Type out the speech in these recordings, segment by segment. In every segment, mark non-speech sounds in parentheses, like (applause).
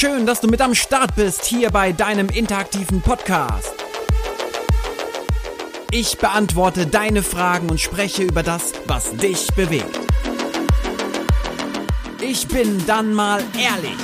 Schön, dass du mit am Start bist hier bei deinem interaktiven Podcast. Ich beantworte deine Fragen und spreche über das, was dich bewegt. Ich bin dann mal ehrlich.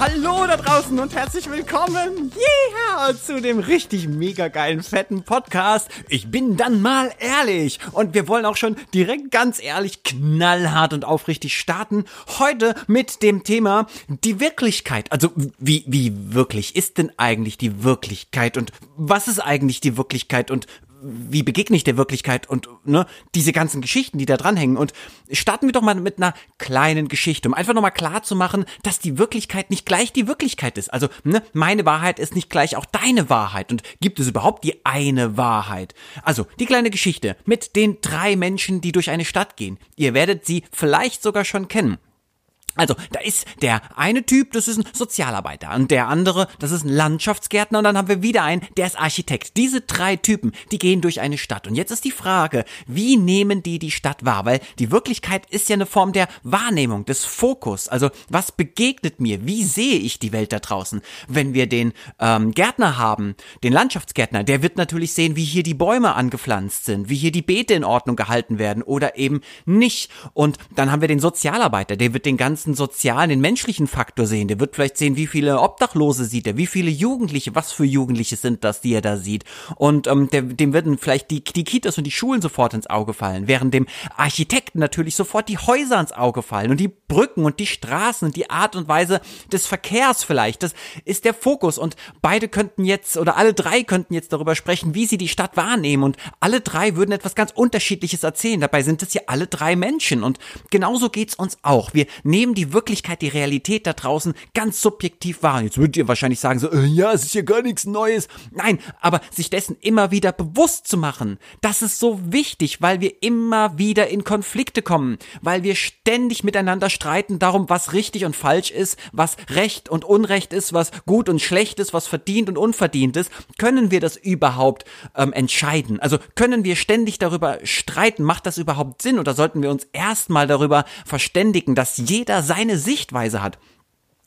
Hallo da draußen und herzlich willkommen yeah, zu dem richtig mega geilen, fetten Podcast. Ich bin dann mal ehrlich und wir wollen auch schon direkt ganz ehrlich, knallhart und aufrichtig starten. Heute mit dem Thema die Wirklichkeit. Also wie, wie wirklich ist denn eigentlich die Wirklichkeit und was ist eigentlich die Wirklichkeit und wie begegne ich der Wirklichkeit und ne, diese ganzen Geschichten, die da dranhängen. Und starten wir doch mal mit einer kleinen Geschichte, um einfach nochmal klar zu machen, dass die Wirklichkeit nicht gleich die Wirklichkeit ist. Also ne, meine Wahrheit ist nicht gleich auch deine Wahrheit. Und gibt es überhaupt die eine Wahrheit? Also die kleine Geschichte mit den drei Menschen, die durch eine Stadt gehen. Ihr werdet sie vielleicht sogar schon kennen. Also, da ist der eine Typ, das ist ein Sozialarbeiter und der andere, das ist ein Landschaftsgärtner und dann haben wir wieder einen, der ist Architekt. Diese drei Typen, die gehen durch eine Stadt und jetzt ist die Frage, wie nehmen die die Stadt wahr? Weil die Wirklichkeit ist ja eine Form der Wahrnehmung, des Fokus. Also, was begegnet mir? Wie sehe ich die Welt da draußen? Wenn wir den ähm, Gärtner haben, den Landschaftsgärtner, der wird natürlich sehen, wie hier die Bäume angepflanzt sind, wie hier die Beete in Ordnung gehalten werden oder eben nicht. Und dann haben wir den Sozialarbeiter, der wird den ganzen ganzen sozialen, den menschlichen Faktor sehen. Der wird vielleicht sehen, wie viele Obdachlose sieht er, wie viele Jugendliche, was für Jugendliche sind das, die er da sieht. Und ähm, der, dem werden vielleicht die, die Kitas und die Schulen sofort ins Auge fallen, während dem Architekten natürlich sofort die Häuser ins Auge fallen und die Brücken und die Straßen und die Art und Weise des Verkehrs vielleicht. Das ist der Fokus und beide könnten jetzt oder alle drei könnten jetzt darüber sprechen, wie sie die Stadt wahrnehmen und alle drei würden etwas ganz Unterschiedliches erzählen. Dabei sind es ja alle drei Menschen und genauso geht's uns auch. Wir nehmen die Wirklichkeit, die Realität da draußen ganz subjektiv wahr. Jetzt würdet ihr wahrscheinlich sagen so, äh, ja, es ist ja gar nichts Neues. Nein, aber sich dessen immer wieder bewusst zu machen, das ist so wichtig, weil wir immer wieder in Konflikte kommen, weil wir ständig miteinander streiten darum, was richtig und falsch ist, was Recht und Unrecht ist, was gut und schlecht ist, was verdient und unverdient ist. Können wir das überhaupt ähm, entscheiden? Also können wir ständig darüber streiten? Macht das überhaupt Sinn? Oder sollten wir uns erstmal darüber verständigen, dass jeder seine Sichtweise hat.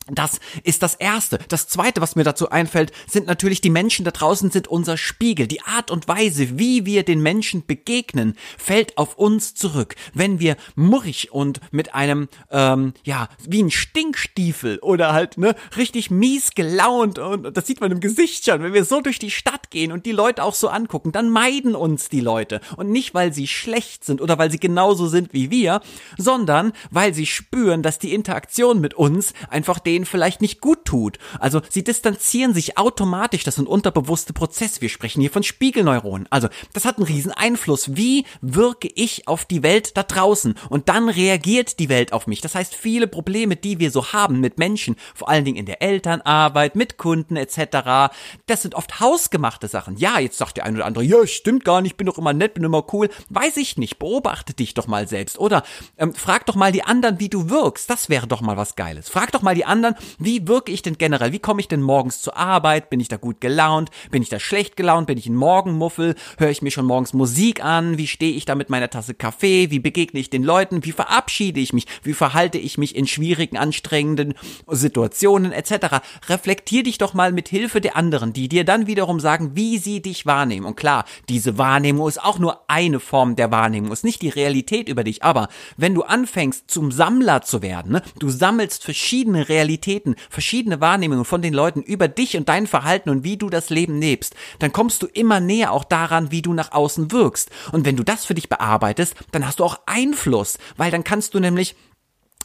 Das ist das Erste. Das Zweite, was mir dazu einfällt, sind natürlich die Menschen da draußen sind unser Spiegel. Die Art und Weise, wie wir den Menschen begegnen, fällt auf uns zurück. Wenn wir murrig und mit einem, ähm, ja, wie ein Stinkstiefel oder halt, ne, richtig mies gelaunt und das sieht man im Gesicht schon, wenn wir so durch die Stadt gehen und die Leute auch so angucken, dann meiden uns die Leute. Und nicht, weil sie schlecht sind oder weil sie genauso sind wie wir, sondern weil sie spüren, dass die Interaktion mit uns einfach den denen vielleicht nicht gut tut. Also sie distanzieren sich automatisch, das sind unterbewusste Prozesse. Wir sprechen hier von Spiegelneuronen. Also das hat einen riesen Einfluss. Wie wirke ich auf die Welt da draußen? Und dann reagiert die Welt auf mich. Das heißt, viele Probleme, die wir so haben mit Menschen, vor allen Dingen in der Elternarbeit, mit Kunden etc., das sind oft hausgemachte Sachen. Ja, jetzt sagt der eine oder andere, ja, stimmt gar nicht, bin doch immer nett, bin immer cool. Weiß ich nicht. Beobachte dich doch mal selbst. Oder ähm, frag doch mal die anderen, wie du wirkst. Das wäre doch mal was Geiles. Frag doch mal die anderen, anderen, wie wirke ich denn generell? Wie komme ich denn morgens zur Arbeit? Bin ich da gut gelaunt? Bin ich da schlecht gelaunt? Bin ich ein Morgenmuffel? Höre ich mir schon morgens Musik an? Wie stehe ich da mit meiner Tasse Kaffee? Wie begegne ich den Leuten? Wie verabschiede ich mich? Wie verhalte ich mich in schwierigen, anstrengenden Situationen etc.? Reflektier dich doch mal mit Hilfe der anderen, die dir dann wiederum sagen, wie sie dich wahrnehmen. Und klar, diese Wahrnehmung ist auch nur eine Form der Wahrnehmung, ist nicht die Realität über dich. Aber wenn du anfängst, zum Sammler zu werden, ne, du sammelst verschiedene Realitäten, Realitäten, verschiedene Wahrnehmungen von den Leuten über dich und dein Verhalten und wie du das Leben lebst, dann kommst du immer näher auch daran, wie du nach außen wirkst. Und wenn du das für dich bearbeitest, dann hast du auch Einfluss, weil dann kannst du nämlich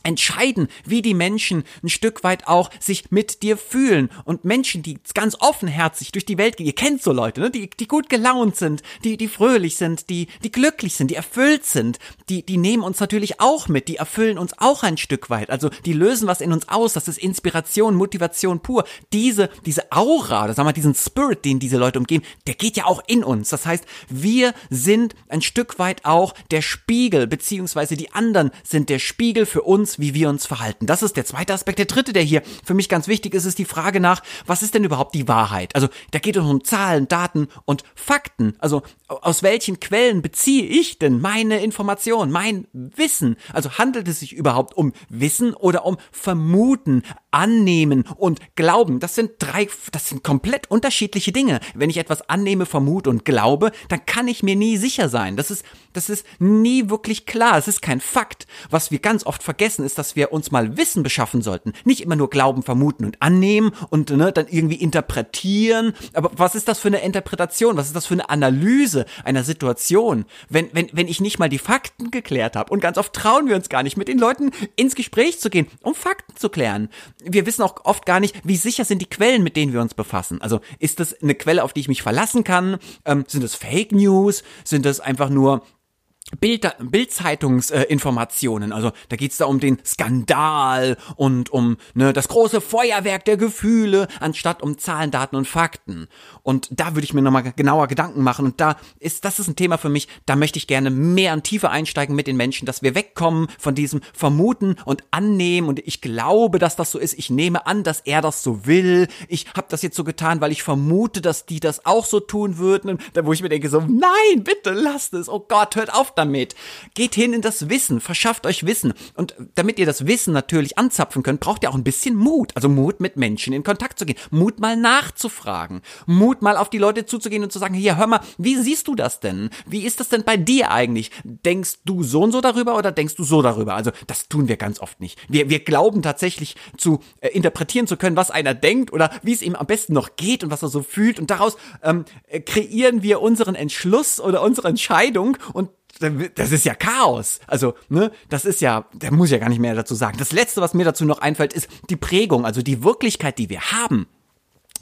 entscheiden, wie die Menschen ein Stück weit auch sich mit dir fühlen. Und Menschen, die ganz offenherzig durch die Welt gehen, ihr kennt so Leute, ne? die, die gut gelaunt sind, die, die fröhlich sind, die, die glücklich sind, die erfüllt sind, die, die nehmen uns natürlich auch mit, die erfüllen uns auch ein Stück weit. Also die lösen was in uns aus, das ist Inspiration, Motivation pur. Diese, diese Aura, das sagen wir, diesen Spirit, den diese Leute umgeben, der geht ja auch in uns. Das heißt, wir sind ein Stück weit auch der Spiegel, beziehungsweise die anderen sind der Spiegel für uns, wie wir uns verhalten. Das ist der zweite Aspekt. Der dritte, der hier für mich ganz wichtig ist, ist die Frage nach, was ist denn überhaupt die Wahrheit? Also da geht es um Zahlen, Daten und Fakten. Also aus welchen Quellen beziehe ich denn meine Information, mein Wissen? Also handelt es sich überhaupt um Wissen oder um Vermuten, Annehmen und Glauben? Das sind drei, das sind komplett unterschiedliche Dinge. Wenn ich etwas annehme, vermute und glaube, dann kann ich mir nie sicher sein. Das ist, das ist nie wirklich klar. Es ist kein Fakt. Was wir ganz oft vergessen, ist, dass wir uns mal Wissen beschaffen sollten. Nicht immer nur glauben, vermuten und annehmen und ne, dann irgendwie interpretieren. Aber was ist das für eine Interpretation? Was ist das für eine Analyse einer Situation? Wenn, wenn, wenn ich nicht mal die Fakten geklärt habe. Und ganz oft trauen wir uns gar nicht, mit den Leuten ins Gespräch zu gehen, um Fakten zu klären. Wir wissen auch oft gar nicht, wie sicher sind die Quellen, mit denen wir uns befassen. Also ist das eine Quelle, auf die ich mich verlassen kann? Ähm, sind es Fake News? Sind das einfach nur Bild, Bildzeitungsinformationen, also da geht's da um den Skandal und um ne, das große Feuerwerk der Gefühle, anstatt um Zahlen, Daten und Fakten. Und da würde ich mir nochmal genauer Gedanken machen. Und da ist, das ist ein Thema für mich, da möchte ich gerne mehr und tiefer einsteigen mit den Menschen, dass wir wegkommen von diesem Vermuten und Annehmen. Und ich glaube, dass das so ist. Ich nehme an, dass er das so will. Ich habe das jetzt so getan, weil ich vermute, dass die das auch so tun würden. Und da wo ich mir denke so, nein, bitte lasst es. Oh Gott, hört auf damit. Geht hin in das Wissen, verschafft euch Wissen. Und damit ihr das Wissen natürlich anzapfen könnt, braucht ihr auch ein bisschen Mut. Also Mut, mit Menschen in Kontakt zu gehen. Mut mal nachzufragen. Mut mal auf die Leute zuzugehen und zu sagen, hier, hör mal, wie siehst du das denn? Wie ist das denn bei dir eigentlich? Denkst du so und so darüber oder denkst du so darüber? Also das tun wir ganz oft nicht. Wir, wir glauben tatsächlich zu äh, interpretieren zu können, was einer denkt oder wie es ihm am besten noch geht und was er so fühlt. Und daraus ähm, kreieren wir unseren Entschluss oder unsere Entscheidung und das ist ja Chaos. Also, ne, das ist ja, da muss ich ja gar nicht mehr dazu sagen. Das letzte, was mir dazu noch einfällt, ist die Prägung, also die Wirklichkeit, die wir haben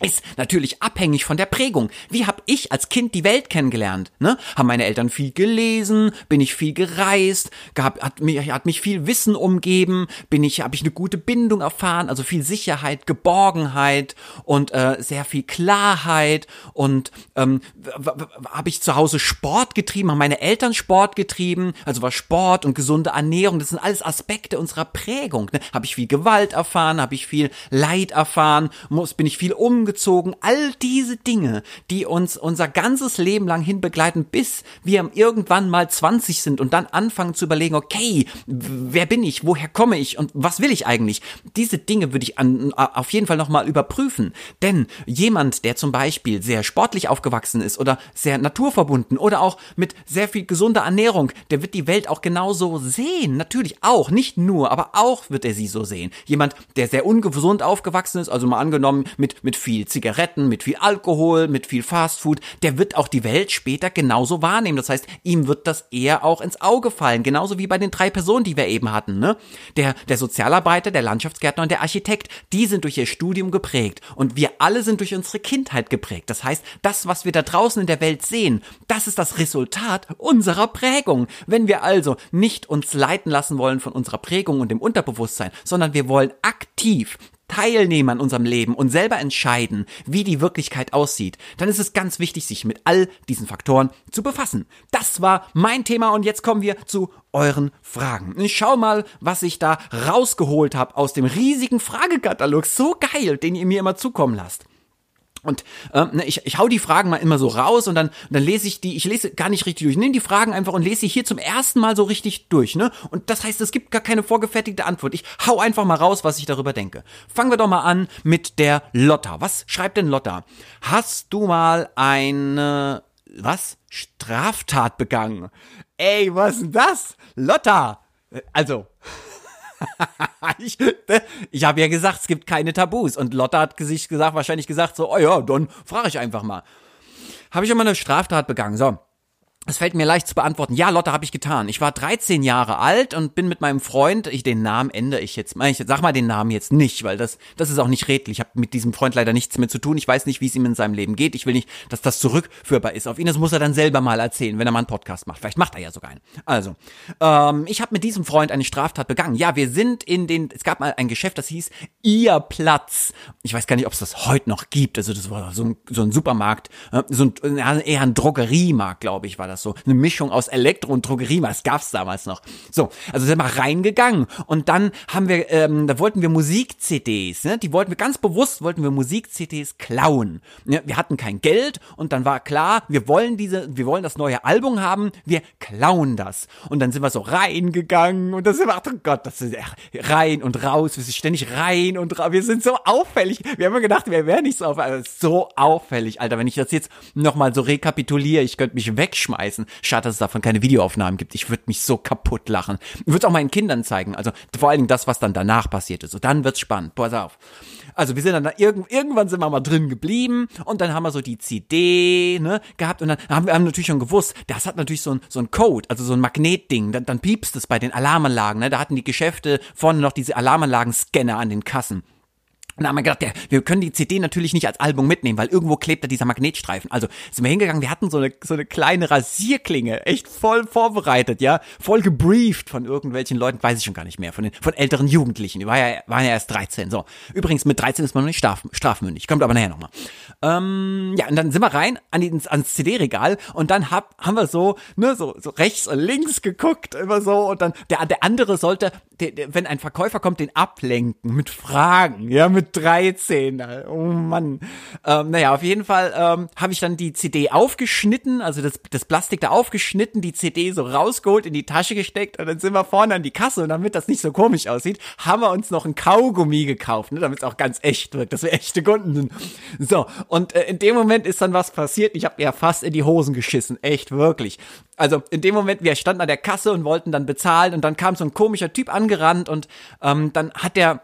ist natürlich abhängig von der Prägung. Wie habe ich als Kind die Welt kennengelernt? Ne? Haben meine Eltern viel gelesen? Bin ich viel gereist? Gab, hat, mich, hat mich viel Wissen umgeben? Bin ich, habe ich eine gute Bindung erfahren? Also viel Sicherheit, Geborgenheit und äh, sehr viel Klarheit und ähm, habe ich zu Hause Sport getrieben? Haben meine Eltern Sport getrieben? Also war Sport und gesunde Ernährung, das sind alles Aspekte unserer Prägung. Ne? Habe ich viel Gewalt erfahren? Habe ich viel Leid erfahren? Muss, bin ich viel um umgezogen, all diese Dinge, die uns unser ganzes Leben lang hin begleiten, bis wir irgendwann mal 20 sind und dann anfangen zu überlegen, okay, wer bin ich, woher komme ich und was will ich eigentlich? Diese Dinge würde ich an, auf jeden Fall nochmal überprüfen. Denn jemand, der zum Beispiel sehr sportlich aufgewachsen ist oder sehr naturverbunden oder auch mit sehr viel gesunder Ernährung, der wird die Welt auch genauso sehen. Natürlich auch, nicht nur, aber auch wird er sie so sehen. Jemand, der sehr ungesund aufgewachsen ist, also mal angenommen mit, mit viel viel Zigaretten, mit viel Alkohol, mit viel Fastfood, der wird auch die Welt später genauso wahrnehmen. Das heißt, ihm wird das eher auch ins Auge fallen, genauso wie bei den drei Personen, die wir eben hatten. Ne? Der, der Sozialarbeiter, der Landschaftsgärtner und der Architekt, die sind durch ihr Studium geprägt und wir alle sind durch unsere Kindheit geprägt. Das heißt, das, was wir da draußen in der Welt sehen, das ist das Resultat unserer Prägung. Wenn wir also nicht uns leiten lassen wollen von unserer Prägung und dem Unterbewusstsein, sondern wir wollen aktiv teilnehmen an unserem Leben und selber entscheiden, wie die Wirklichkeit aussieht, dann ist es ganz wichtig, sich mit all diesen Faktoren zu befassen. Das war mein Thema und jetzt kommen wir zu euren Fragen. Ich schau mal, was ich da rausgeholt habe aus dem riesigen Fragekatalog. So geil, den ihr mir immer zukommen lasst. Und äh, ne, ich, ich hau die Fragen mal immer so raus und dann, dann lese ich die, ich lese gar nicht richtig durch. Ich nehme die Fragen einfach und lese sie hier zum ersten Mal so richtig durch, ne? Und das heißt, es gibt gar keine vorgefertigte Antwort. Ich hau einfach mal raus, was ich darüber denke. Fangen wir doch mal an mit der Lotta. Was schreibt denn Lotta? Hast du mal eine, was? Straftat begangen? Ey, was ist denn das? Lotta! Äh, also, (laughs) ich ich habe ja gesagt, es gibt keine Tabus. Und Lotta hat sich gesagt, wahrscheinlich gesagt, so, oh ja, dann frage ich einfach mal. Habe ich immer eine Straftat begangen? So. Es fällt mir leicht zu beantworten. Ja, Lotte, habe ich getan. Ich war 13 Jahre alt und bin mit meinem Freund, ich den Namen ändere ich jetzt ich sag mal den Namen jetzt nicht, weil das das ist auch nicht redlich. Ich habe mit diesem Freund leider nichts mehr zu tun. Ich weiß nicht, wie es ihm in seinem Leben geht. Ich will nicht, dass das zurückführbar ist auf ihn. Das muss er dann selber mal erzählen, wenn er mal einen Podcast macht. Vielleicht macht er ja sogar einen. Also, ähm, ich habe mit diesem Freund eine Straftat begangen. Ja, wir sind in den, es gab mal ein Geschäft, das hieß Ihr Platz. Ich weiß gar nicht, ob es das heute noch gibt. Also das war so ein, so ein Supermarkt, äh, so ein, eher ein Drogeriemarkt, glaube ich, war das das so. Eine Mischung aus Elektro und Drogerie, was gab's damals noch. So, also sind wir reingegangen und dann haben wir, ähm, da wollten wir Musik-CDs, ne? Die wollten wir ganz bewusst, wollten wir Musik-CDs klauen. Ja, wir hatten kein Geld und dann war klar, wir wollen diese, wir wollen das neue Album haben, wir klauen das. Und dann sind wir so reingegangen und dann sind wir, oh Gott, das ist rein und raus, wir sind ständig rein und raus, wir sind so auffällig. Wir haben gedacht, wir wären nicht so auffällig, so auffällig, Alter, wenn ich das jetzt nochmal so rekapituliere, ich könnte mich wegschmeißen. Schade, dass es davon keine Videoaufnahmen gibt. Ich würde mich so kaputt lachen. Ich würde es auch meinen Kindern zeigen. Also vor allen Dingen das, was dann danach passiert ist. So, dann wird's spannend. Pass auf. Also wir sind dann da irgend, irgendwann sind wir mal drin geblieben und dann haben wir so die CD ne, gehabt und dann haben wir haben natürlich schon gewusst, das hat natürlich so ein, so ein Code, also so ein Magnetding, dann, dann piepst es bei den Alarmanlagen. Ne? Da hatten die Geschäfte vorne noch diese Alarmanlagen-Scanner an den Kassen. Und da haben wir gedacht, ja, wir können die CD natürlich nicht als Album mitnehmen, weil irgendwo klebt da dieser Magnetstreifen. Also sind wir hingegangen, wir hatten so eine, so eine kleine Rasierklinge, echt voll vorbereitet, ja, voll gebrieft von irgendwelchen Leuten, weiß ich schon gar nicht mehr, von den, von älteren Jugendlichen. Die waren ja, waren ja erst 13, so. Übrigens, mit 13 ist man noch nicht straf, strafmündig, kommt aber nachher nochmal. Ähm, ja, und dann sind wir rein an die, ans CD-Regal und dann hab, haben wir so, ne, so, so rechts und links geguckt, immer so, und dann, der, der andere sollte, der, wenn ein Verkäufer kommt, den ablenken mit Fragen, ja, mit mit 13. Oh Mann. Ähm, naja, auf jeden Fall ähm, habe ich dann die CD aufgeschnitten, also das, das Plastik da aufgeschnitten, die CD so rausgeholt, in die Tasche gesteckt und dann sind wir vorne an die Kasse und damit das nicht so komisch aussieht, haben wir uns noch ein Kaugummi gekauft, ne, damit es auch ganz echt wirkt, dass wir echte Kunden sind. So, und äh, in dem Moment ist dann was passiert. Ich habe mir fast in die Hosen geschissen, echt wirklich. Also in dem Moment, wir standen an der Kasse und wollten dann bezahlen und dann kam so ein komischer Typ angerannt und ähm, dann hat der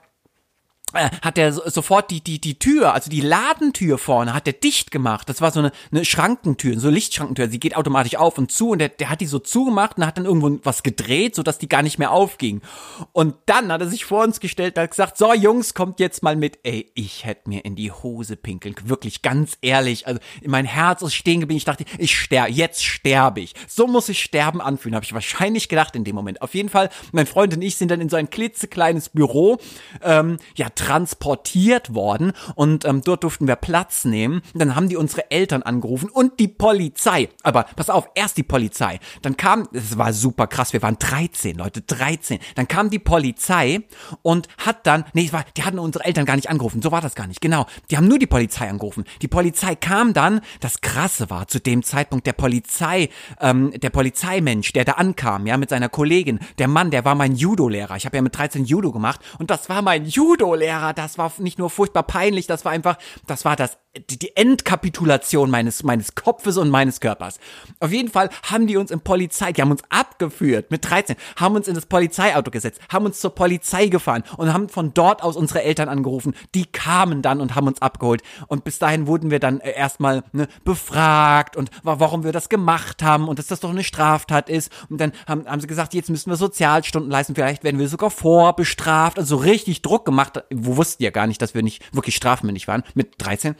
hat er sofort die, die, die Tür, also die Ladentür vorne, hat er dicht gemacht. Das war so eine, eine Schrankentür, so eine Lichtschrankentür. Sie geht automatisch auf und zu und der, der hat die so zugemacht und hat dann irgendwo was gedreht, sodass die gar nicht mehr aufging. Und dann hat er sich vor uns gestellt und hat gesagt, so Jungs, kommt jetzt mal mit. Ey, ich hätte mir in die Hose pinkeln. Wirklich, ganz ehrlich. Also mein Herz ist stehen geblieben. Ich dachte, ich sterbe, jetzt sterbe ich. So muss ich sterben anfühlen, habe ich wahrscheinlich gedacht in dem Moment. Auf jeden Fall, mein Freund und ich sind dann in so ein klitzekleines Büro, ähm, ja, transportiert worden und ähm, dort durften wir Platz nehmen. Dann haben die unsere Eltern angerufen und die Polizei. Aber pass auf, erst die Polizei. Dann kam, es war super krass, wir waren 13, Leute, 13. Dann kam die Polizei und hat dann, nee, war, die hatten unsere Eltern gar nicht angerufen, so war das gar nicht, genau. Die haben nur die Polizei angerufen. Die Polizei kam dann, das Krasse war zu dem Zeitpunkt der Polizei, ähm, der Polizeimensch, der da ankam, ja, mit seiner Kollegin, der Mann, der war mein Judo-Lehrer. Ich habe ja mit 13 Judo gemacht und das war mein Judo-Lehrer Lehrer, das war nicht nur furchtbar peinlich, das war einfach, das war das, die Endkapitulation meines, meines Kopfes und meines Körpers. Auf jeden Fall haben die uns im Polizei, die haben uns abgeführt mit 13, haben uns in das Polizeiauto gesetzt, haben uns zur Polizei gefahren und haben von dort aus unsere Eltern angerufen. Die kamen dann und haben uns abgeholt. Und bis dahin wurden wir dann äh, erstmal ne, befragt und warum wir das gemacht haben und dass das doch eine Straftat ist. Und dann haben, haben sie gesagt, jetzt müssen wir Sozialstunden leisten, vielleicht werden wir sogar vorbestraft. Also so richtig Druck gemacht, wo wussten ja gar nicht, dass wir nicht wirklich strafmündig waren mit 13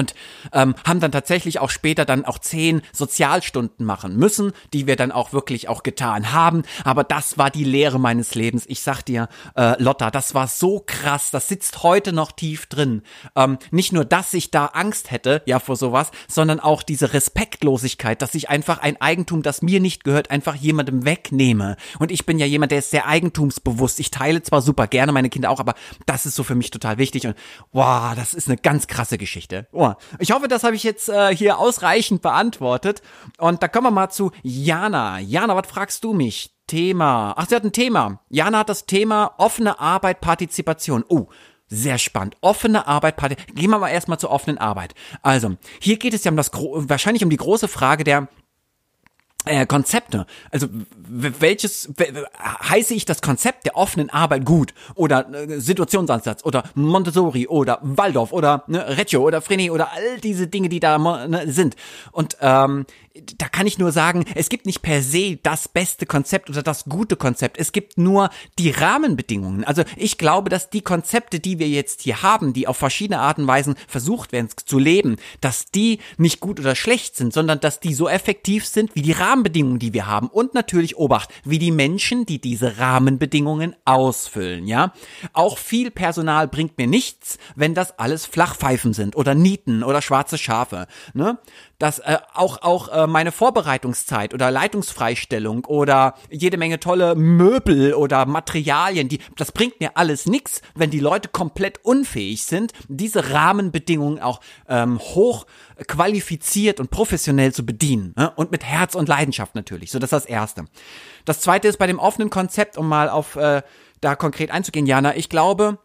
und ähm, haben dann tatsächlich auch später dann auch zehn Sozialstunden machen müssen, die wir dann auch wirklich auch getan haben. Aber das war die Lehre meines Lebens. Ich sag dir, äh, Lotta, das war so krass. Das sitzt heute noch tief drin. Ähm, nicht nur, dass ich da Angst hätte, ja vor sowas, sondern auch diese Respektlosigkeit, dass ich einfach ein Eigentum, das mir nicht gehört, einfach jemandem wegnehme. Und ich bin ja jemand, der ist sehr eigentumsbewusst. Ich teile zwar super gerne meine Kinder auch, aber das ist so für mich total wichtig. Und wow, das ist eine ganz krasse Geschichte. Oh, ich hoffe, das habe ich jetzt äh, hier ausreichend beantwortet. Und da kommen wir mal zu Jana. Jana, was fragst du mich? Thema. Ach, sie hat ein Thema. Jana hat das Thema offene Arbeit, Partizipation. Oh, sehr spannend. Offene Arbeit, Partizipation. Gehen wir mal erstmal zur offenen Arbeit. Also, hier geht es ja um das, wahrscheinlich um die große Frage der äh, Konzepte. Also welches heiße ich das Konzept der offenen Arbeit gut oder äh, Situationsansatz oder Montessori oder Waldorf oder ne, Reggio oder Freni oder all diese Dinge, die da ne, sind. Und ähm, da kann ich nur sagen, es gibt nicht per se das beste Konzept oder das gute Konzept. Es gibt nur die Rahmenbedingungen. Also ich glaube, dass die Konzepte, die wir jetzt hier haben, die auf verschiedene Arten und Weisen versucht werden zu leben, dass die nicht gut oder schlecht sind, sondern dass die so effektiv sind wie die Rahmenbedingungen Rahmenbedingungen, die wir haben und natürlich Obacht, wie die Menschen, die diese Rahmenbedingungen ausfüllen, ja. Auch viel Personal bringt mir nichts, wenn das alles Flachpfeifen sind oder Nieten oder schwarze Schafe, ne? dass äh, auch auch äh, meine Vorbereitungszeit oder Leitungsfreistellung oder jede Menge tolle Möbel oder Materialien, die das bringt mir alles nix, wenn die Leute komplett unfähig sind, diese Rahmenbedingungen auch ähm, hoch qualifiziert und professionell zu bedienen ne? und mit Herz und Leidenschaft natürlich. So das ist das erste. Das zweite ist bei dem offenen Konzept, um mal auf äh, da konkret einzugehen, Jana. Ich glaube,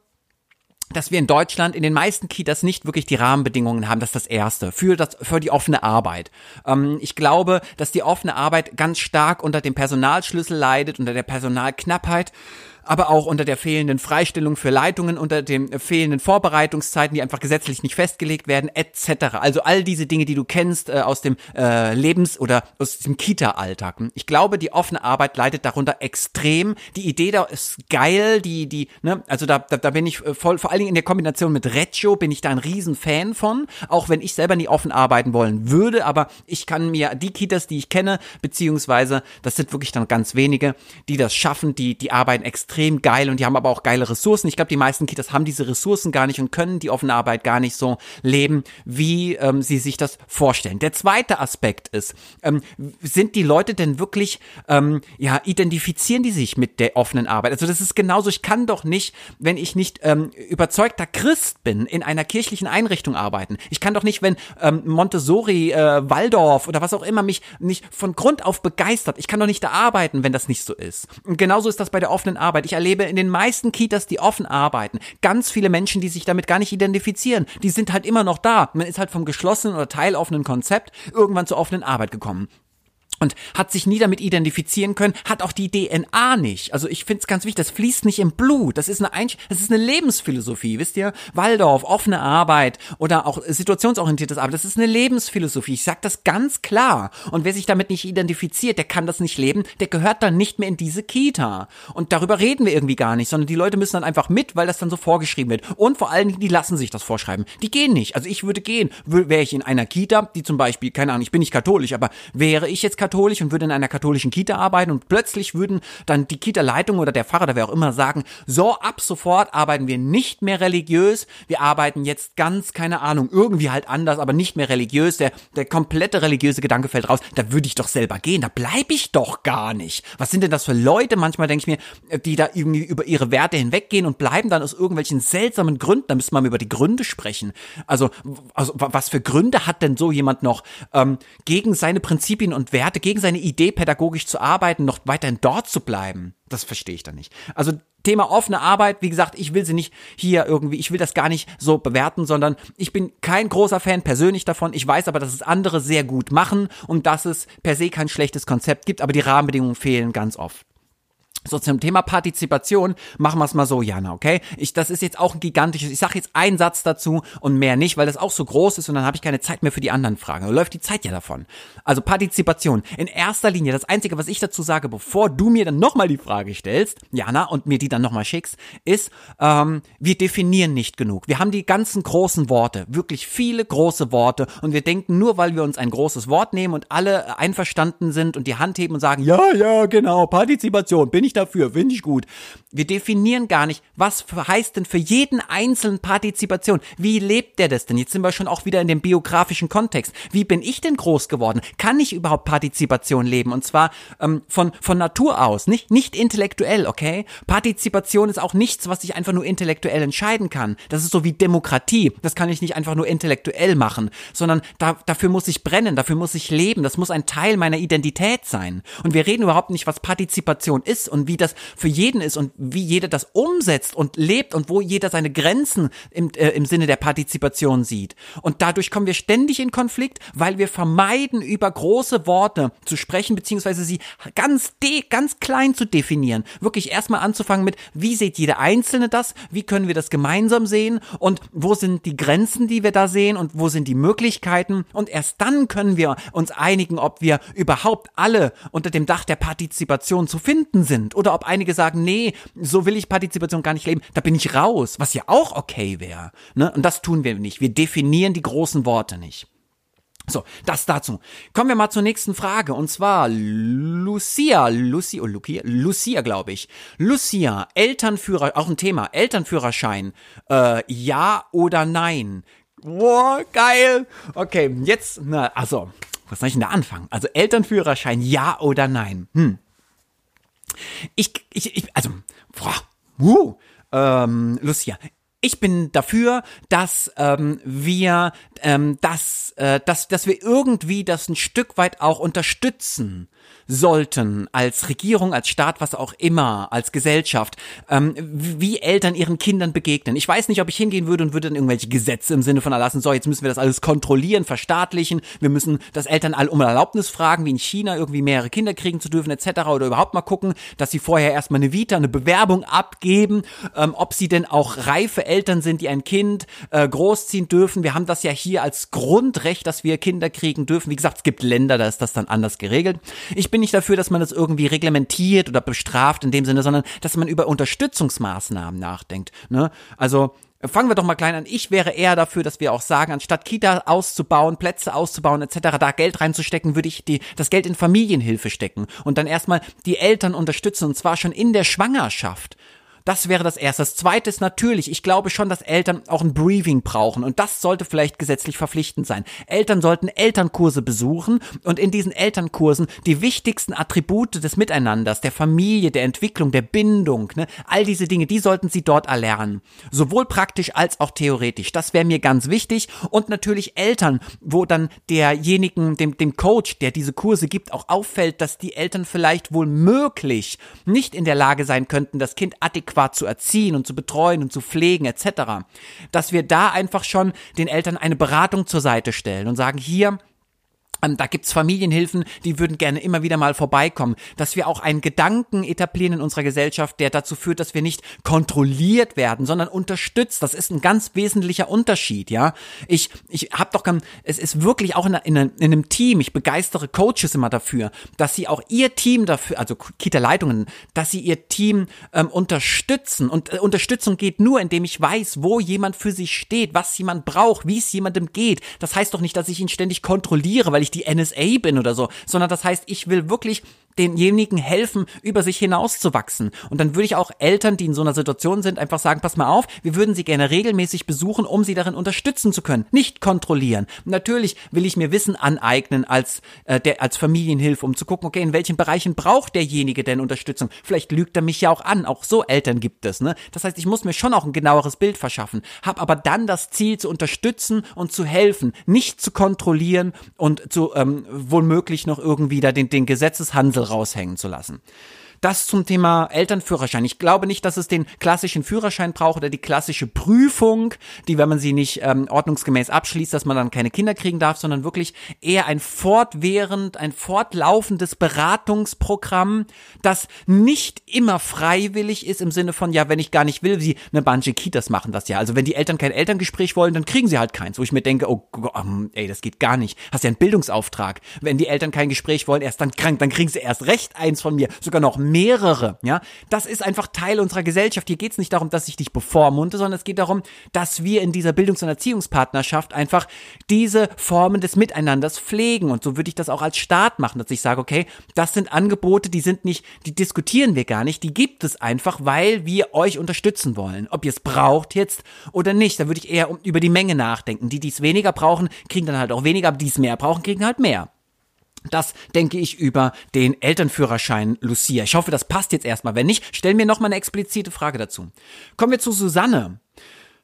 dass wir in Deutschland in den meisten Kitas nicht wirklich die Rahmenbedingungen haben, das ist das Erste, für, das, für die offene Arbeit. Ähm, ich glaube, dass die offene Arbeit ganz stark unter dem Personalschlüssel leidet, unter der Personalknappheit aber auch unter der fehlenden Freistellung für Leitungen, unter den fehlenden Vorbereitungszeiten, die einfach gesetzlich nicht festgelegt werden, etc. Also all diese Dinge, die du kennst äh, aus dem äh, Lebens- oder aus dem Kita-Alltag. Ich glaube, die offene Arbeit leidet darunter extrem. Die Idee da ist geil, die, die, ne, also da, da, da bin ich äh, voll, vor allen Dingen in der Kombination mit Reggio bin ich da ein riesen Fan von, auch wenn ich selber nie offen arbeiten wollen würde, aber ich kann mir die Kitas, die ich kenne, beziehungsweise das sind wirklich dann ganz wenige, die das schaffen, die, die arbeiten extrem extrem geil und die haben aber auch geile Ressourcen. Ich glaube, die meisten Kitas haben diese Ressourcen gar nicht und können die offene Arbeit gar nicht so leben, wie ähm, sie sich das vorstellen. Der zweite Aspekt ist, ähm, sind die Leute denn wirklich, ähm, ja, identifizieren die sich mit der offenen Arbeit? Also das ist genauso, ich kann doch nicht, wenn ich nicht ähm, überzeugter Christ bin, in einer kirchlichen Einrichtung arbeiten. Ich kann doch nicht, wenn ähm, Montessori, äh, Waldorf oder was auch immer mich nicht von Grund auf begeistert, ich kann doch nicht da arbeiten, wenn das nicht so ist. Und genauso ist das bei der offenen Arbeit. Ich erlebe in den meisten Kitas, die offen arbeiten, ganz viele Menschen, die sich damit gar nicht identifizieren. Die sind halt immer noch da. Man ist halt vom geschlossenen oder teiloffenen Konzept irgendwann zur offenen Arbeit gekommen und hat sich nie damit identifizieren können, hat auch die DNA nicht. Also ich finde es ganz wichtig, das fließt nicht im Blut. Das ist eine das ist eine Lebensphilosophie, wisst ihr? Waldorf, offene Arbeit oder auch situationsorientiertes Arbeit, das ist eine Lebensphilosophie. Ich sag das ganz klar. Und wer sich damit nicht identifiziert, der kann das nicht leben, der gehört dann nicht mehr in diese Kita. Und darüber reden wir irgendwie gar nicht, sondern die Leute müssen dann einfach mit, weil das dann so vorgeschrieben wird. Und vor allen Dingen, die lassen sich das vorschreiben. Die gehen nicht. Also ich würde gehen. Wäre ich in einer Kita, die zum Beispiel, keine Ahnung, ich bin nicht katholisch, aber wäre ich jetzt katholisch und würde in einer katholischen Kita arbeiten und plötzlich würden dann die Kita-Leitung oder der Pfarrer oder wer auch immer sagen, so ab sofort arbeiten wir nicht mehr religiös, wir arbeiten jetzt ganz, keine Ahnung, irgendwie halt anders, aber nicht mehr religiös, der, der komplette religiöse Gedanke fällt raus, da würde ich doch selber gehen, da bleibe ich doch gar nicht. Was sind denn das für Leute? Manchmal denke ich mir, die da irgendwie über ihre Werte hinweggehen und bleiben dann aus irgendwelchen seltsamen Gründen, da müsste man über die Gründe sprechen. Also, also was für Gründe hat denn so jemand noch ähm, gegen seine Prinzipien und Werte hatte gegen seine Idee, pädagogisch zu arbeiten, noch weiterhin dort zu bleiben. Das verstehe ich da nicht. Also Thema offene Arbeit, wie gesagt, ich will sie nicht hier irgendwie, ich will das gar nicht so bewerten, sondern ich bin kein großer Fan persönlich davon. Ich weiß aber, dass es andere sehr gut machen und dass es per se kein schlechtes Konzept gibt, aber die Rahmenbedingungen fehlen ganz oft. So zum Thema Partizipation machen wir es mal so, Jana, okay? Ich, das ist jetzt auch ein gigantisches. Ich sage jetzt einen Satz dazu und mehr nicht, weil das auch so groß ist und dann habe ich keine Zeit mehr für die anderen Fragen. Da läuft die Zeit ja davon. Also Partizipation. In erster Linie, das Einzige, was ich dazu sage, bevor du mir dann nochmal die Frage stellst, Jana, und mir die dann nochmal schickst, ist, ähm, wir definieren nicht genug. Wir haben die ganzen großen Worte, wirklich viele große Worte und wir denken nur, weil wir uns ein großes Wort nehmen und alle einverstanden sind und die Hand heben und sagen, ja, ja, genau, Partizipation, bin ich dafür, finde ich gut. Wir definieren gar nicht, was heißt denn für jeden einzelnen Partizipation? Wie lebt der das denn? Jetzt sind wir schon auch wieder in dem biografischen Kontext. Wie bin ich denn groß geworden? Kann ich überhaupt Partizipation leben? Und zwar ähm, von, von Natur aus, nicht, nicht intellektuell, okay? Partizipation ist auch nichts, was ich einfach nur intellektuell entscheiden kann. Das ist so wie Demokratie. Das kann ich nicht einfach nur intellektuell machen, sondern da, dafür muss ich brennen, dafür muss ich leben. Das muss ein Teil meiner Identität sein. Und wir reden überhaupt nicht, was Partizipation ist und wie das für jeden ist und wie jeder das umsetzt und lebt und wo jeder seine Grenzen im, äh, im Sinne der Partizipation sieht. Und dadurch kommen wir ständig in Konflikt, weil wir vermeiden, über große Worte zu sprechen, beziehungsweise sie ganz, de ganz klein zu definieren. Wirklich erstmal anzufangen mit, wie sieht jeder Einzelne das? Wie können wir das gemeinsam sehen? Und wo sind die Grenzen, die wir da sehen? Und wo sind die Möglichkeiten? Und erst dann können wir uns einigen, ob wir überhaupt alle unter dem Dach der Partizipation zu finden sind oder ob einige sagen, nee, so will ich Partizipation gar nicht leben, da bin ich raus, was ja auch okay wäre. Ne? Und das tun wir nicht. Wir definieren die großen Worte nicht. So, das dazu. Kommen wir mal zur nächsten Frage. Und zwar Lucia, Lucia, oh, Lucia, Lucia glaube ich. Lucia, Elternführer, auch ein Thema, Elternführerschein. Äh, ja oder nein? Boah, geil. Okay, jetzt, na, also, was soll ich denn da anfangen? Also Elternführerschein, ja oder nein? Hm. Ich, ich, ich also, boah, uh, ähm, Lucia, ich bin dafür, dass ähm, wir ähm, dass, äh, dass, dass wir irgendwie das ein Stück weit auch unterstützen sollten als Regierung, als Staat, was auch immer, als Gesellschaft, ähm, wie Eltern ihren Kindern begegnen. Ich weiß nicht, ob ich hingehen würde und würde dann irgendwelche Gesetze im Sinne von erlassen, so, jetzt müssen wir das alles kontrollieren, verstaatlichen, wir müssen das Eltern all um Erlaubnis fragen, wie in China irgendwie mehrere Kinder kriegen zu dürfen, etc. oder überhaupt mal gucken, dass sie vorher erstmal eine Vita, eine Bewerbung abgeben, ähm, ob sie denn auch reife Eltern sind, die ein Kind äh, großziehen dürfen. Wir haben das ja hier als Grundrecht, dass wir Kinder kriegen dürfen. Wie gesagt, es gibt Länder, da ist das dann anders geregelt. Ich bin nicht dafür, dass man das irgendwie reglementiert oder bestraft in dem Sinne, sondern dass man über Unterstützungsmaßnahmen nachdenkt. Ne? Also Fangen wir doch mal klein an. Ich wäre eher dafür, dass wir auch sagen, anstatt Kita auszubauen, Plätze auszubauen etc., da Geld reinzustecken, würde ich die, das Geld in Familienhilfe stecken und dann erstmal die Eltern unterstützen und zwar schon in der Schwangerschaft. Das wäre das Erste. Das Zweite ist natürlich, ich glaube schon, dass Eltern auch ein Briefing brauchen und das sollte vielleicht gesetzlich verpflichtend sein. Eltern sollten Elternkurse besuchen und in diesen Elternkursen die wichtigsten Attribute des Miteinanders, der Familie, der Entwicklung, der Bindung, ne, all diese Dinge, die sollten sie dort erlernen. Sowohl praktisch als auch theoretisch. Das wäre mir ganz wichtig und natürlich Eltern, wo dann derjenigen, dem, dem Coach, der diese Kurse gibt, auch auffällt, dass die Eltern vielleicht wohl möglich nicht in der Lage sein könnten, das Kind adäquat adäquat zu erziehen und zu betreuen und zu pflegen etc., dass wir da einfach schon den Eltern eine Beratung zur Seite stellen und sagen, hier, da gibt's Familienhilfen, die würden gerne immer wieder mal vorbeikommen, dass wir auch einen Gedanken etablieren in unserer Gesellschaft, der dazu führt, dass wir nicht kontrolliert werden, sondern unterstützt. Das ist ein ganz wesentlicher Unterschied, ja. Ich ich habe doch es ist wirklich auch in, in, in, einem Team, ich begeistere Coaches immer dafür, dass sie auch ihr Team dafür, also Kita-Leitungen, dass sie ihr Team ähm, unterstützen und äh, Unterstützung geht nur, indem ich weiß, wo jemand für sich steht, was jemand braucht, wie es jemandem geht. Das heißt doch nicht, dass ich ihn ständig kontrolliere, weil ich die NSA bin oder so, sondern das heißt, ich will wirklich denjenigen helfen, über sich hinauszuwachsen. Und dann würde ich auch Eltern, die in so einer Situation sind, einfach sagen, pass mal auf, wir würden sie gerne regelmäßig besuchen, um sie darin unterstützen zu können, nicht kontrollieren. natürlich will ich mir Wissen aneignen als, äh, der, als Familienhilfe, um zu gucken, okay, in welchen Bereichen braucht derjenige denn Unterstützung? Vielleicht lügt er mich ja auch an, auch so Eltern gibt es, ne? Das heißt, ich muss mir schon auch ein genaueres Bild verschaffen, habe aber dann das Ziel zu unterstützen und zu helfen, nicht zu kontrollieren und zu ähm, wohl noch irgendwie da den, den Gesetzeshandel raushängen zu lassen. Das zum Thema Elternführerschein. Ich glaube nicht, dass es den klassischen Führerschein braucht oder die klassische Prüfung, die, wenn man sie nicht ähm, ordnungsgemäß abschließt, dass man dann keine Kinder kriegen darf, sondern wirklich eher ein fortwährend, ein fortlaufendes Beratungsprogramm, das nicht immer freiwillig ist im Sinne von, ja, wenn ich gar nicht will, wie eine Banche Kitas machen das ja. Also wenn die Eltern kein Elterngespräch wollen, dann kriegen sie halt keins, wo ich mir denke, oh Gott, ey, das geht gar nicht. Hast ja einen Bildungsauftrag. Wenn die Eltern kein Gespräch wollen, erst dann krank, dann kriegen sie erst recht eins von mir, sogar noch mehr mehrere, ja. Das ist einfach Teil unserer Gesellschaft. Hier geht es nicht darum, dass ich dich bevormunde, sondern es geht darum, dass wir in dieser Bildungs- und Erziehungspartnerschaft einfach diese Formen des Miteinanders pflegen. Und so würde ich das auch als Staat machen, dass ich sage, okay, das sind Angebote, die sind nicht, die diskutieren wir gar nicht, die gibt es einfach, weil wir euch unterstützen wollen. Ob ihr es braucht jetzt oder nicht, da würde ich eher über die Menge nachdenken. Die, die es weniger brauchen, kriegen dann halt auch weniger, aber die es mehr brauchen, kriegen halt mehr. Das denke ich über den Elternführerschein Lucia. Ich hoffe, das passt jetzt erstmal. Wenn nicht, stell mir noch mal eine explizite Frage dazu. Kommen wir zu Susanne.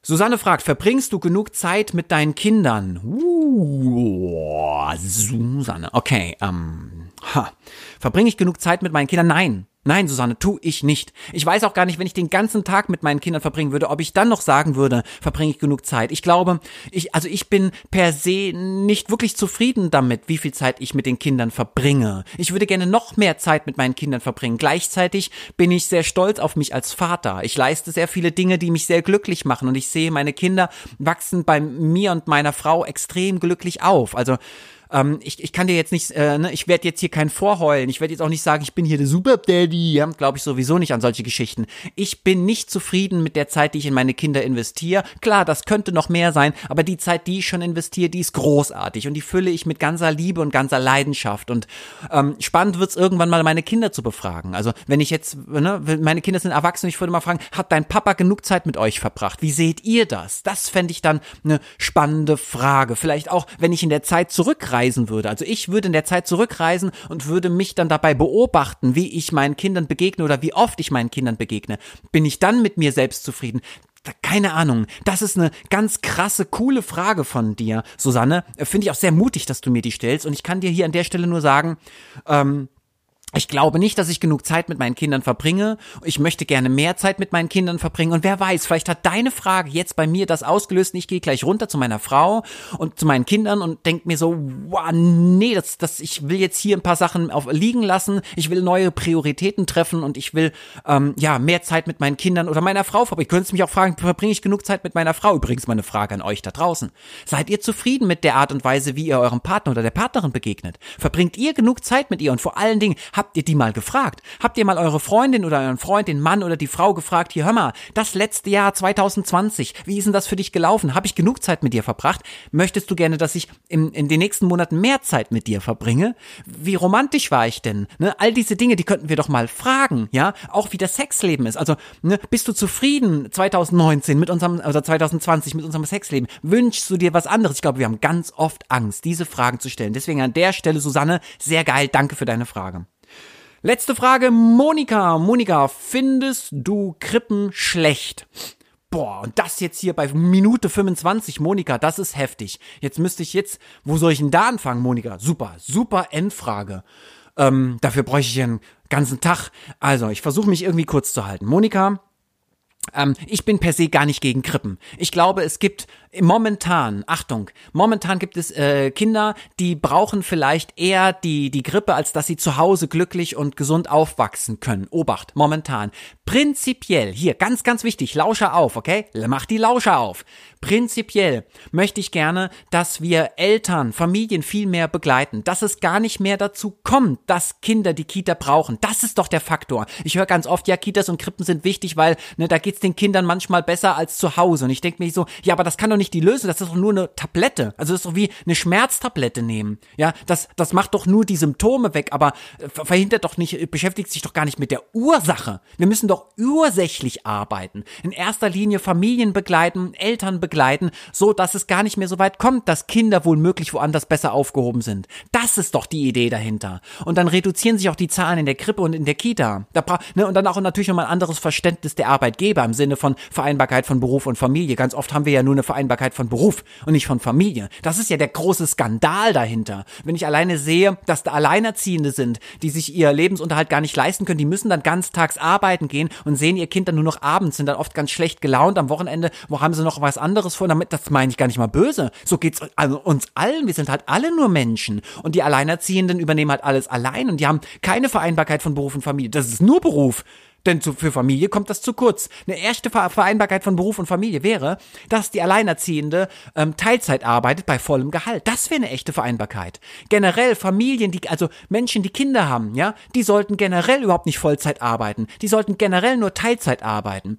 Susanne fragt, verbringst du genug Zeit mit deinen Kindern? Uh, Susanne. Okay, ähm, ha. Verbringe ich genug Zeit mit meinen Kindern? Nein. Nein, Susanne, tu ich nicht. Ich weiß auch gar nicht, wenn ich den ganzen Tag mit meinen Kindern verbringen würde, ob ich dann noch sagen würde, verbringe ich genug Zeit. Ich glaube, ich, also ich bin per se nicht wirklich zufrieden damit, wie viel Zeit ich mit den Kindern verbringe. Ich würde gerne noch mehr Zeit mit meinen Kindern verbringen. Gleichzeitig bin ich sehr stolz auf mich als Vater. Ich leiste sehr viele Dinge, die mich sehr glücklich machen und ich sehe, meine Kinder wachsen bei mir und meiner Frau extrem glücklich auf. Also ähm, ich, ich kann dir jetzt nicht, äh, ne, ich werde jetzt hier kein Vorheulen. Ich werde jetzt auch nicht sagen, ich bin hier der Super Daddy. Ja, Glaube ich sowieso nicht an solche Geschichten. Ich bin nicht zufrieden mit der Zeit, die ich in meine Kinder investiere. Klar, das könnte noch mehr sein, aber die Zeit, die ich schon investiere, die ist großartig und die fülle ich mit ganzer Liebe und ganzer Leidenschaft. Und ähm, spannend wird's irgendwann mal, meine Kinder zu befragen. Also wenn ich jetzt, ne, meine Kinder sind erwachsen, ich würde mal fragen, hat dein Papa genug Zeit mit euch verbracht? Wie seht ihr das? Das fände ich dann eine spannende Frage. Vielleicht auch, wenn ich in der Zeit zurückreisen würde. Also ich würde in der Zeit zurückreisen und würde mich dann dabei beobachten, wie ich meinen Kindern begegne oder wie oft ich meinen Kindern begegne. Bin ich dann mit mir selbst zufrieden? Keine Ahnung. Das ist eine ganz krasse, coole Frage von dir, Susanne. Finde ich auch sehr mutig, dass du mir die stellst. Und ich kann dir hier an der Stelle nur sagen, ähm, ich glaube nicht, dass ich genug Zeit mit meinen Kindern verbringe. Ich möchte gerne mehr Zeit mit meinen Kindern verbringen. Und wer weiß, vielleicht hat deine Frage jetzt bei mir das ausgelöst. Ich gehe gleich runter zu meiner Frau und zu meinen Kindern und denke mir so, wow, nee, das, das, ich will jetzt hier ein paar Sachen auf, liegen lassen. Ich will neue Prioritäten treffen und ich will ähm, ja mehr Zeit mit meinen Kindern oder meiner Frau verbringen. Könntest mich auch fragen, verbringe ich genug Zeit mit meiner Frau? Übrigens meine Frage an euch da draußen. Seid ihr zufrieden mit der Art und Weise, wie ihr eurem Partner oder der Partnerin begegnet? Verbringt ihr genug Zeit mit ihr? Und vor allen Dingen, Habt ihr die mal gefragt? Habt ihr mal eure Freundin oder euren Freund, den Mann oder die Frau gefragt, hier hör mal, das letzte Jahr 2020, wie ist denn das für dich gelaufen? Habe ich genug Zeit mit dir verbracht? Möchtest du gerne, dass ich in, in den nächsten Monaten mehr Zeit mit dir verbringe? Wie romantisch war ich denn? Ne? All diese Dinge, die könnten wir doch mal fragen, ja? Auch wie das Sexleben ist. Also, ne, bist du zufrieden 2019 mit unserem, oder 2020 mit unserem Sexleben? Wünschst du dir was anderes? Ich glaube, wir haben ganz oft Angst, diese Fragen zu stellen. Deswegen an der Stelle, Susanne, sehr geil, danke für deine Frage. Letzte Frage, Monika. Monika, findest du Krippen schlecht? Boah, und das jetzt hier bei Minute 25, Monika, das ist heftig. Jetzt müsste ich jetzt, wo soll ich denn da anfangen, Monika? Super, super Endfrage. Ähm, dafür bräuchte ich einen ganzen Tag. Also, ich versuche mich irgendwie kurz zu halten. Monika, ähm, ich bin per se gar nicht gegen Krippen. Ich glaube, es gibt momentan, Achtung, momentan gibt es äh, Kinder, die brauchen vielleicht eher die, die Grippe, als dass sie zu Hause glücklich und gesund aufwachsen können. Obacht, momentan. Prinzipiell, hier, ganz, ganz wichtig, Lauscher auf, okay? Mach die Lauscher auf. Prinzipiell möchte ich gerne, dass wir Eltern, Familien viel mehr begleiten, dass es gar nicht mehr dazu kommt, dass Kinder die Kita brauchen. Das ist doch der Faktor. Ich höre ganz oft, ja, Kitas und Krippen sind wichtig, weil ne, da geht's den Kindern manchmal besser als zu Hause. Und ich denke mir so, ja, aber das kann doch nicht die Lösung, das ist doch nur eine Tablette. Also das ist doch wie eine Schmerztablette nehmen. Ja, das, das macht doch nur die Symptome weg, aber verhindert doch nicht, beschäftigt sich doch gar nicht mit der Ursache. Wir müssen doch ursächlich arbeiten. In erster Linie Familien begleiten, Eltern begleiten, begleiten, so dass es gar nicht mehr so weit kommt, dass Kinder wohl möglich woanders besser aufgehoben sind. Das ist doch die Idee dahinter. Und dann reduzieren sich auch die Zahlen in der Krippe und in der Kita. Da ne, und dann auch natürlich nochmal ein anderes Verständnis der Arbeitgeber im Sinne von Vereinbarkeit von Beruf und Familie. Ganz oft haben wir ja nur eine Vereinbarkeit von Beruf und nicht von Familie. Das ist ja der große Skandal dahinter. Wenn ich alleine sehe, dass da Alleinerziehende sind, die sich ihr Lebensunterhalt gar nicht leisten können, die müssen dann ganztags arbeiten gehen und sehen ihr Kind dann nur noch abends, sind dann oft ganz schlecht gelaunt am Wochenende, wo haben sie noch was anderes anderes vor, damit, das meine ich gar nicht mal böse. So geht's also uns allen. Wir sind halt alle nur Menschen. Und die Alleinerziehenden übernehmen halt alles allein und die haben keine Vereinbarkeit von Beruf und Familie. Das ist nur Beruf. Denn zu, für Familie kommt das zu kurz. Eine erste Vereinbarkeit von Beruf und Familie wäre, dass die Alleinerziehende ähm, Teilzeit arbeitet bei vollem Gehalt. Das wäre eine echte Vereinbarkeit. Generell Familien, die also Menschen, die Kinder haben, ja, die sollten generell überhaupt nicht Vollzeit arbeiten. Die sollten generell nur Teilzeit arbeiten.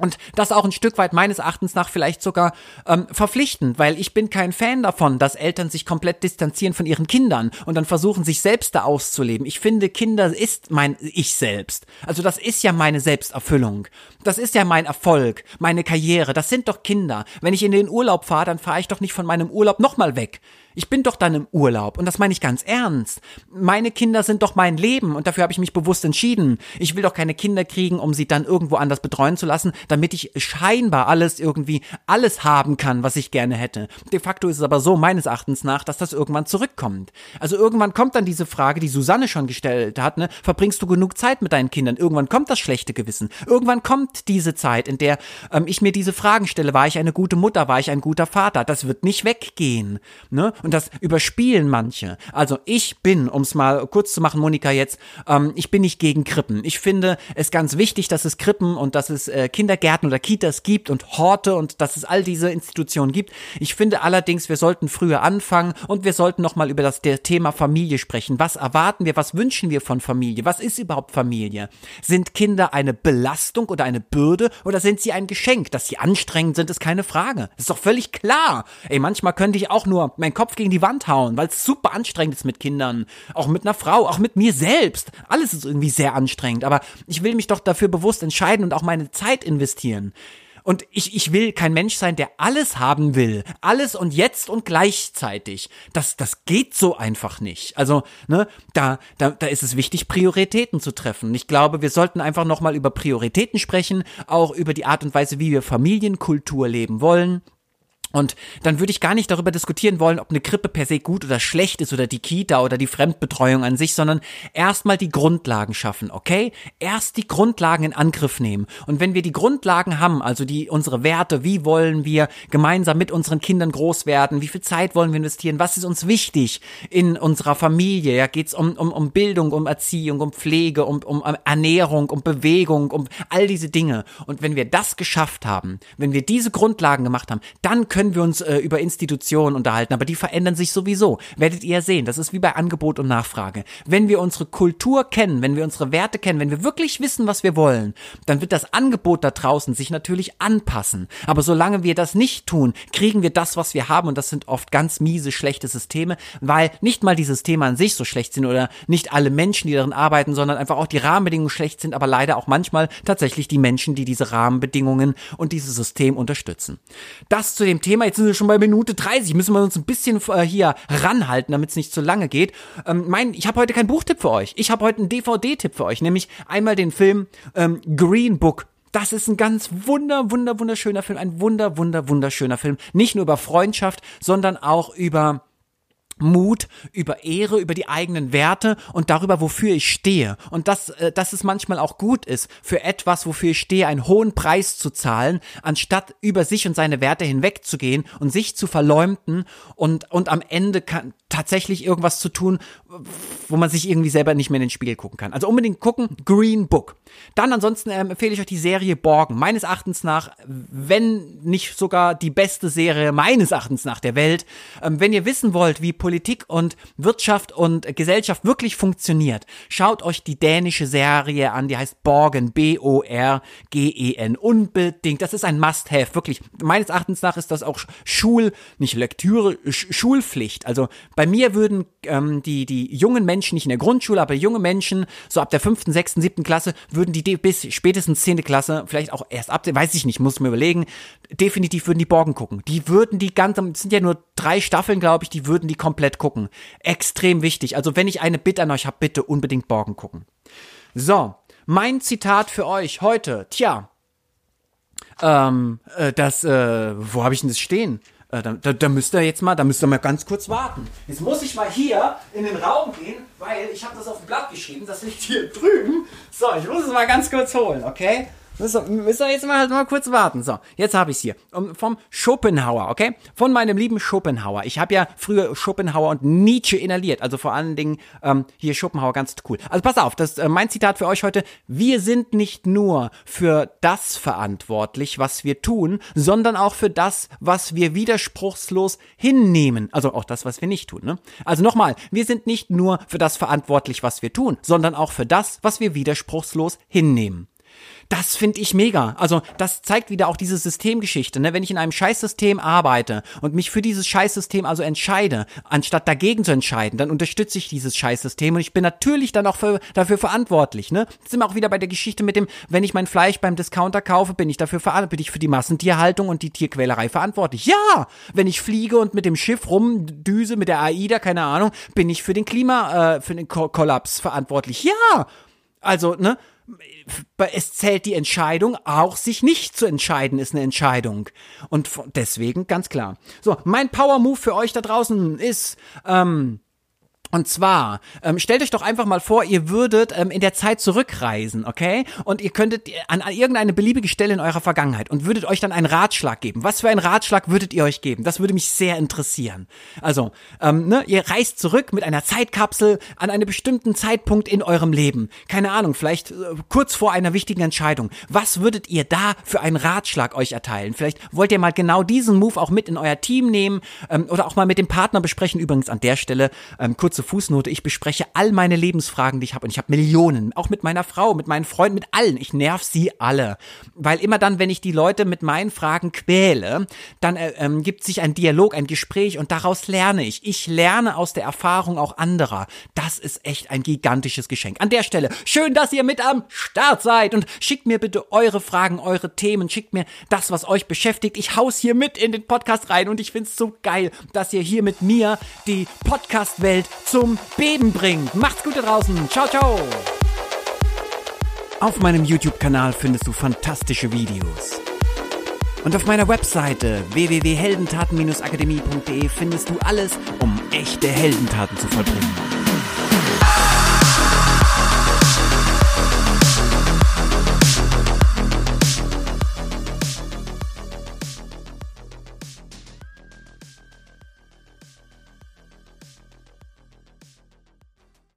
Und das auch ein Stück weit meines Erachtens nach vielleicht sogar ähm, verpflichtend, weil ich bin kein Fan davon, dass Eltern sich komplett distanzieren von ihren Kindern und dann versuchen, sich selbst da auszuleben. Ich finde, Kinder ist mein Ich selbst. Also das ist ja meine Selbsterfüllung. Das ist ja mein Erfolg, meine Karriere. Das sind doch Kinder. Wenn ich in den Urlaub fahre, dann fahre ich doch nicht von meinem Urlaub nochmal weg. Ich bin doch dann im Urlaub und das meine ich ganz ernst. Meine Kinder sind doch mein Leben und dafür habe ich mich bewusst entschieden. Ich will doch keine Kinder kriegen, um sie dann irgendwo anders betreuen zu lassen, damit ich scheinbar alles irgendwie alles haben kann, was ich gerne hätte. De facto ist es aber so meines Erachtens nach, dass das irgendwann zurückkommt. Also irgendwann kommt dann diese Frage, die Susanne schon gestellt hat, ne, verbringst du genug Zeit mit deinen Kindern? Irgendwann kommt das schlechte Gewissen. Irgendwann kommt diese Zeit, in der ähm, ich mir diese Fragen stelle, war ich eine gute Mutter, war ich ein guter Vater? Das wird nicht weggehen, ne? Und das überspielen manche. Also ich bin, um es mal kurz zu machen, Monika jetzt, ähm, ich bin nicht gegen Krippen. Ich finde es ganz wichtig, dass es Krippen und dass es äh, Kindergärten oder Kitas gibt und Horte und dass es all diese Institutionen gibt. Ich finde allerdings, wir sollten früher anfangen und wir sollten nochmal über das der Thema Familie sprechen. Was erwarten wir, was wünschen wir von Familie? Was ist überhaupt Familie? Sind Kinder eine Belastung oder eine Bürde oder sind sie ein Geschenk? Dass sie anstrengend sind, ist keine Frage. Das ist doch völlig klar. Ey, manchmal könnte ich auch nur meinen Kopf gegen die Wand hauen, weil es super anstrengend ist mit Kindern. Auch mit einer Frau, auch mit mir selbst. Alles ist irgendwie sehr anstrengend. Aber ich will mich doch dafür bewusst entscheiden und auch meine Zeit investieren. Und ich, ich will kein Mensch sein, der alles haben will. Alles und jetzt und gleichzeitig. Das, das geht so einfach nicht. Also, ne, da, da, da ist es wichtig, Prioritäten zu treffen. Ich glaube, wir sollten einfach nochmal über Prioritäten sprechen, auch über die Art und Weise, wie wir Familienkultur leben wollen. Und dann würde ich gar nicht darüber diskutieren wollen, ob eine Krippe per se gut oder schlecht ist oder die Kita oder die Fremdbetreuung an sich, sondern erstmal die Grundlagen schaffen, okay? Erst die Grundlagen in Angriff nehmen. Und wenn wir die Grundlagen haben, also die, unsere Werte, wie wollen wir gemeinsam mit unseren Kindern groß werden, wie viel Zeit wollen wir investieren, was ist uns wichtig in unserer Familie, ja, geht's um, um, um Bildung, um Erziehung, um Pflege, um, um Ernährung, um Bewegung, um all diese Dinge. Und wenn wir das geschafft haben, wenn wir diese Grundlagen gemacht haben, dann können können wir uns äh, über Institutionen unterhalten, aber die verändern sich sowieso. Werdet ihr sehen, das ist wie bei Angebot und Nachfrage. Wenn wir unsere Kultur kennen, wenn wir unsere Werte kennen, wenn wir wirklich wissen, was wir wollen, dann wird das Angebot da draußen sich natürlich anpassen. Aber solange wir das nicht tun, kriegen wir das, was wir haben und das sind oft ganz miese, schlechte Systeme, weil nicht mal die Systeme an sich so schlecht sind oder nicht alle Menschen, die darin arbeiten, sondern einfach auch die Rahmenbedingungen schlecht sind, aber leider auch manchmal tatsächlich die Menschen, die diese Rahmenbedingungen und dieses System unterstützen. Das zu dem Thema Thema. Jetzt sind wir schon bei Minute 30. Müssen wir uns ein bisschen äh, hier ranhalten, damit es nicht zu lange geht. Ähm, mein, ich habe heute keinen Buchtipp für euch. Ich habe heute einen DVD-Tipp für euch, nämlich einmal den Film ähm, Green Book. Das ist ein ganz wunder, wunder, wunderschöner Film. Ein wunder, wunder, wunderschöner Film. Nicht nur über Freundschaft, sondern auch über Mut, über Ehre, über die eigenen Werte und darüber, wofür ich stehe. Und dass, äh, dass es manchmal auch gut ist, für etwas, wofür ich stehe, einen hohen Preis zu zahlen, anstatt über sich und seine Werte hinwegzugehen und sich zu verleumden und, und am Ende kann, tatsächlich irgendwas zu tun, wo man sich irgendwie selber nicht mehr in den Spiegel gucken kann. Also unbedingt gucken, Green Book. Dann ansonsten ähm, empfehle ich euch die Serie Borgen. Meines Erachtens nach, wenn nicht sogar die beste Serie meines Erachtens nach der Welt. Ähm, wenn ihr wissen wollt, wie Politik und Wirtschaft und Gesellschaft wirklich funktioniert, schaut euch die dänische Serie an, die heißt Borgen, B-O-R-G-E-N. Unbedingt. Das ist ein Must-Have, wirklich. Meines Erachtens nach ist das auch Schul, nicht Lektüre, Sch Schulpflicht. Also bei mir würden ähm, die, die jungen Menschen, nicht in der Grundschule, aber junge Menschen, so ab der fünften, sechsten, siebten Klasse, würden die bis spätestens zehnte Klasse, vielleicht auch erst ab, weiß ich nicht, muss mir überlegen, definitiv würden die Borgen gucken. Die würden die ganze, sind ja nur drei Staffeln, glaube ich, die würden die komplett gucken. Extrem wichtig. Also wenn ich eine Bitte an euch habe, bitte unbedingt Borgen gucken. So, mein Zitat für euch heute, tja, ähm, äh, das, äh, wo habe ich denn das stehen? Äh, da, da, da müsst ihr jetzt mal, da müsst ihr mal ganz kurz warten. Jetzt muss ich mal hier in den Raum gehen, weil ich habe das auf dem Blatt geschrieben, das liegt hier (laughs) drüben. So, ich muss es mal ganz kurz holen, okay? Müssen wir jetzt mal, mal kurz warten. So, jetzt habe ich es hier. Vom Schopenhauer, okay? Von meinem lieben Schopenhauer. Ich habe ja früher Schopenhauer und Nietzsche inhaliert. Also vor allen Dingen ähm, hier Schopenhauer ganz cool. Also pass auf, das äh, mein Zitat für euch heute. Wir sind nicht nur für das verantwortlich, was wir tun, sondern auch für das, was wir widerspruchslos hinnehmen. Also auch das, was wir nicht tun. Ne? Also nochmal, wir sind nicht nur für das verantwortlich, was wir tun, sondern auch für das, was wir widerspruchslos hinnehmen. Das finde ich mega. Also das zeigt wieder auch diese Systemgeschichte. Ne? Wenn ich in einem Scheißsystem arbeite und mich für dieses Scheißsystem also entscheide, anstatt dagegen zu entscheiden, dann unterstütze ich dieses Scheißsystem und ich bin natürlich dann auch für, dafür verantwortlich. Ne? Jetzt sind wir auch wieder bei der Geschichte mit dem, wenn ich mein Fleisch beim Discounter kaufe, bin ich dafür verantwortlich, bin ich für die Massentierhaltung und die Tierquälerei verantwortlich. Ja, wenn ich fliege und mit dem Schiff rumdüse, mit der AIDA, keine Ahnung, bin ich für den Klima, äh, für den Kollaps verantwortlich. Ja, also, ne? Es zählt die Entscheidung, auch sich nicht zu entscheiden ist eine Entscheidung. Und deswegen ganz klar. So, mein Power Move für euch da draußen ist, ähm, Und zwar, ähm, stellt euch doch einfach mal vor, ihr würdet ähm, in der Zeit zurückreisen, okay? Und ihr könntet an, an irgendeine beliebige Stelle in eurer Vergangenheit und würdet euch dann einen Ratschlag geben. Was für einen Ratschlag würdet ihr euch geben? Das würde mich sehr interessieren. Also, ähm, ne, ihr reist zurück mit einer Zeitkapsel an einen bestimmten Zeitpunkt in eurem Leben. Keine Ahnung, vielleicht äh, kurz vor einer wichtigen Entscheidung. Was würdet ihr da für einen Ratschlag euch erteilen? Vielleicht wollt ihr mal genau diesen Move auch mit in euer Team nehmen ähm, oder auch mal mit dem Partner besprechen. Übrigens an der Stelle ähm, kurze kurze Fußnote, ich bespreche all meine Lebensfragen, die ich habe und ich habe Millionen, auch mit meiner Frau, mit meinen Freunden, mit allen. Ich nerv sie alle, weil immer dann, wenn ich die Leute mit meinen Fragen quäle, dann äh, ähm, gibt sich ein Dialog, ein Gespräch und daraus lerne ich. Ich lerne aus der Erfahrung auch anderer. Das ist echt ein gigantisches Geschenk. An der Stelle, schön, dass ihr mit am Start seid und schickt mir bitte eure Fragen, eure Themen, schickt mir das, was euch beschäftigt. Ich haus hier mit in den Podcast rein und ich find's so geil, dass ihr hier mit mir die Podcast-Welt zum Beben bringt. Macht's gut da draußen. Ciao, ciao. Auf meinem YouTube-Kanal findest du fantastische Videos. Und auf meiner Webseite www.heldentaten-akademie.de findest du alles, um echte Heldentaten zu vollbringen.